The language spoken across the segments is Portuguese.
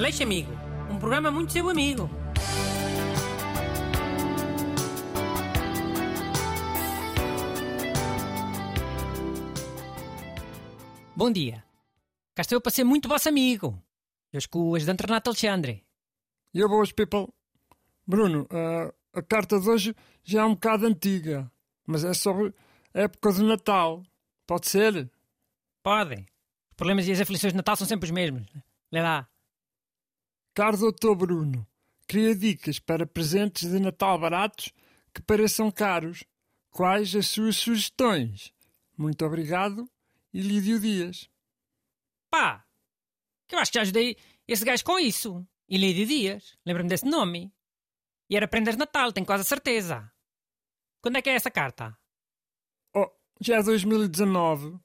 Aleixo Amigo, um programa muito seu amigo. Bom dia. Cá estou eu para ser muito vosso amigo. Eu com o ajudante Renato Alexandre. E boas, people. Bruno, uh, a carta de hoje já é um bocado antiga, mas é sobre a época do Natal. Pode ser? Pode. Os problemas e as aflições de Natal são sempre os mesmos. Lê lá. Caro doutor Bruno, queria dicas para presentes de Natal baratos que pareçam caros. Quais as suas sugestões? Muito obrigado e Lídio Dias. Pá! Que eu acho que já ajudei esse gajo com isso. E Lídio Dias. Lembra-me desse nome. E era prendas de Natal, tenho quase a certeza. Quando é que é essa carta? Oh, já é 2019.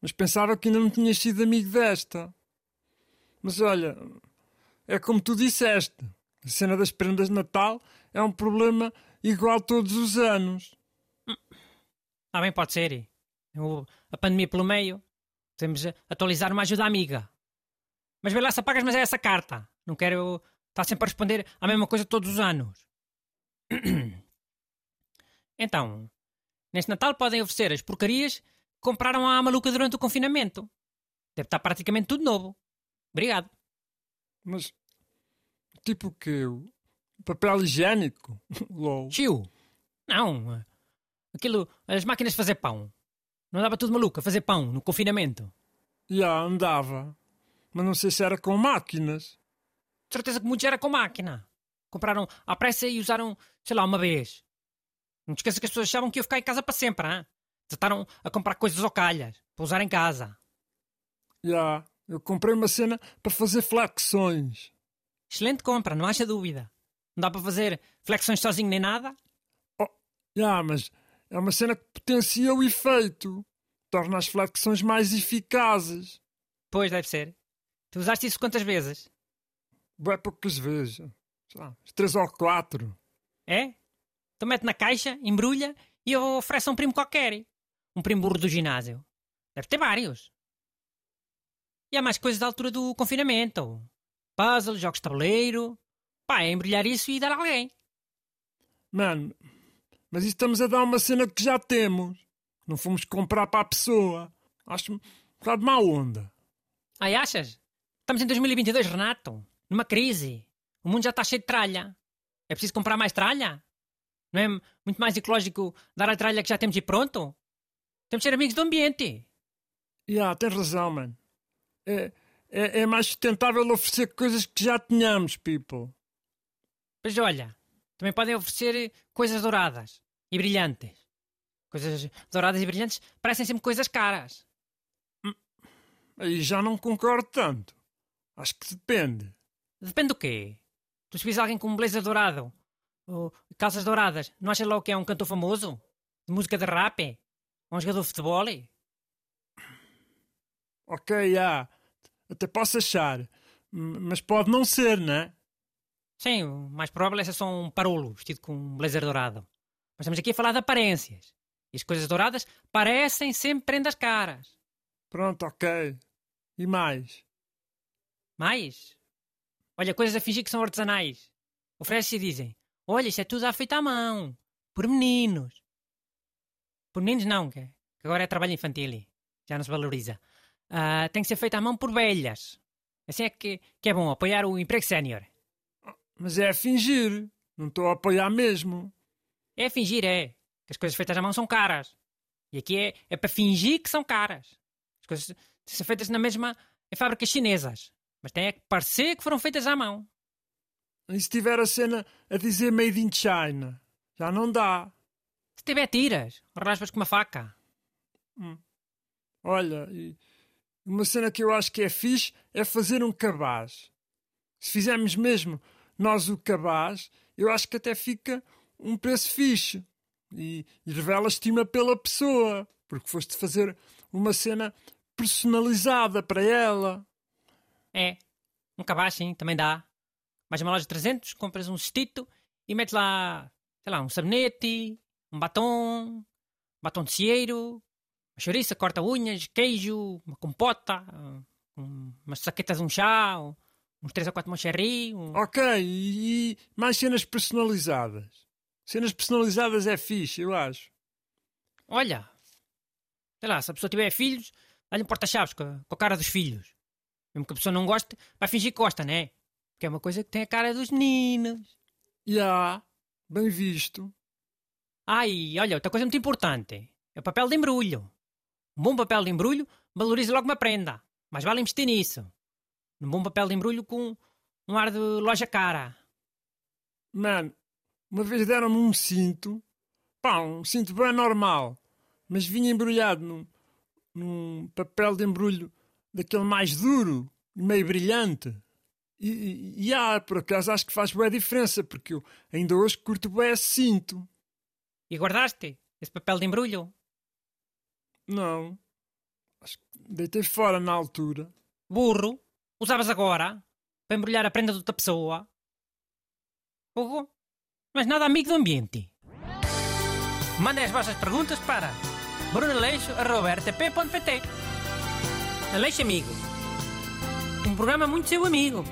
Mas pensava que ainda não tinhas sido amigo desta. Mas olha, é como tu disseste. A cena das prendas de Natal é um problema igual todos os anos. Ah, bem, pode ser. A pandemia pelo meio. Temos atualizar uma ajuda amiga. Mas vê lá se apagas, mas é essa carta. Não quero estar sempre a responder a mesma coisa todos os anos. Então, neste Natal podem oferecer as porcarias que compraram à maluca durante o confinamento. Deve estar praticamente tudo novo. Obrigado. Mas, tipo que Papel higiênico? LOL. Tio, não. Aquilo, as máquinas de fazer pão. Não dava tudo maluco a fazer pão no confinamento? Já, andava. Mas não sei se era com máquinas. De certeza que muitos era com máquina. Compraram à pressa e usaram, sei lá, uma vez. Não te esqueças que as pessoas achavam que ia ficar em casa para sempre, hein? Desataram a comprar coisas ao calhas, para usar em casa. Já, eu comprei uma cena para fazer flexões. Excelente compra, não haja dúvida. Não dá para fazer flexões sozinho nem nada? Oh, já, mas é uma cena que potencia o efeito. Torna as flexões mais eficazes. Pois, deve ser. Tu usaste isso quantas vezes? Bem poucas vezes. Sei lá, três ou quatro. É? Então mete na caixa, embrulha e eu ofereço a um primo qualquer. Um primo burro do ginásio. Deve ter vários. E há mais coisas da altura do confinamento. Puzzle, jogos de tabuleiro. Pá, é embrulhar isso e dar a alguém. Mano, mas estamos a dar uma cena que já temos. Não fomos comprar para a pessoa. Acho um bocado má onda. Ai, achas? Estamos em 2022, Renato. Numa crise. O mundo já está cheio de tralha. É preciso comprar mais tralha? Não é muito mais ecológico dar a tralha que já temos e pronto? Temos de ser amigos do ambiente. Já, yeah, tens razão, mano. É, é, é mais sustentável oferecer coisas que já tínhamos, people. Pois olha, também podem oferecer coisas douradas e brilhantes. Coisas douradas e brilhantes parecem sempre coisas caras. Aí já não concordo tanto. Acho que depende. Depende do quê? Tu se vis alguém com um blazer dourado ou calças douradas, não achas logo que é um cantor famoso? De música de rap? Ou um jogador de futebol? Ok, já. Até posso achar. Mas pode não ser, não é? Sim, o mais provável é ser só um parolo vestido com um blazer dourado. Mas estamos aqui a falar de aparências. E as coisas douradas parecem sempre prendas caras. Pronto, ok. E mais? Mais? Olha, coisas a fingir que são artesanais. Oferecem e dizem: Olha, isto é tudo feito à mão. Por meninos. Por meninos não, que agora é trabalho infantil. Já não se valoriza. Uh, tem que ser feito à mão por velhas. Assim é que, que é bom apoiar o emprego sénior. Mas é a fingir. Não estou a apoiar mesmo. É a fingir, é. Que as coisas feitas à mão são caras. E aqui é, é para fingir que são caras. As coisas são feitas na mesma em fábricas chinesas. Mas tem é que parecer que foram feitas à mão. E se tiver a cena a dizer Made in China? Já não dá. Se tiver tiras, raspas com uma faca. Hum. Olha, uma cena que eu acho que é fixe é fazer um cabaz. Se fizermos mesmo nós o cabaz, eu acho que até fica um preço fixe. E, e revela estima pela pessoa, porque foste fazer uma cena personalizada para ela. É, um cabaz sim, também dá. Vais a uma loja de 300, compras um cestito e metes lá, sei lá, um sabonete, um batom, um batom de cieiro, uma chouriça, corta unhas, queijo, uma compota, uma saqueta de um chá, uns 3 ou 4 Moncherry. Um... Ok, e, e mais cenas personalizadas. Cenas personalizadas é fixe, eu acho. Olha, sei lá, se a pessoa tiver filhos, dá-lhe um porta-chaves com, a- com a cara dos filhos. Mesmo que a pessoa não goste, vai fingir que gosta, né? Porque é uma coisa que tem a cara dos meninos. Já, bem visto. Ai, olha, outra coisa muito importante. É o papel de embrulho. Um bom papel de embrulho valoriza logo uma prenda. Mas vale investir nisso. Um bom papel de embrulho com um ar de loja cara. Mano, uma vez deram-me um cinto, pá, um cinto bem normal, mas vinha embrulhado num, num papel de embrulho daquele mais duro e meio brilhante. E, e, e ah, por acaso acho que faz boa diferença, porque eu ainda hoje curto bem esse cinto. E guardaste esse papel de embrulho? Não. Acho que deitei fora na altura. Burro. Usavas agora para embrulhar a prenda de outra pessoa. Fogo. Mas nada amigo do ambiente. Mandem as vossas perguntas para brunaleixo.rtp.pt Aleixo Amigo. Um programa muito seu amigo.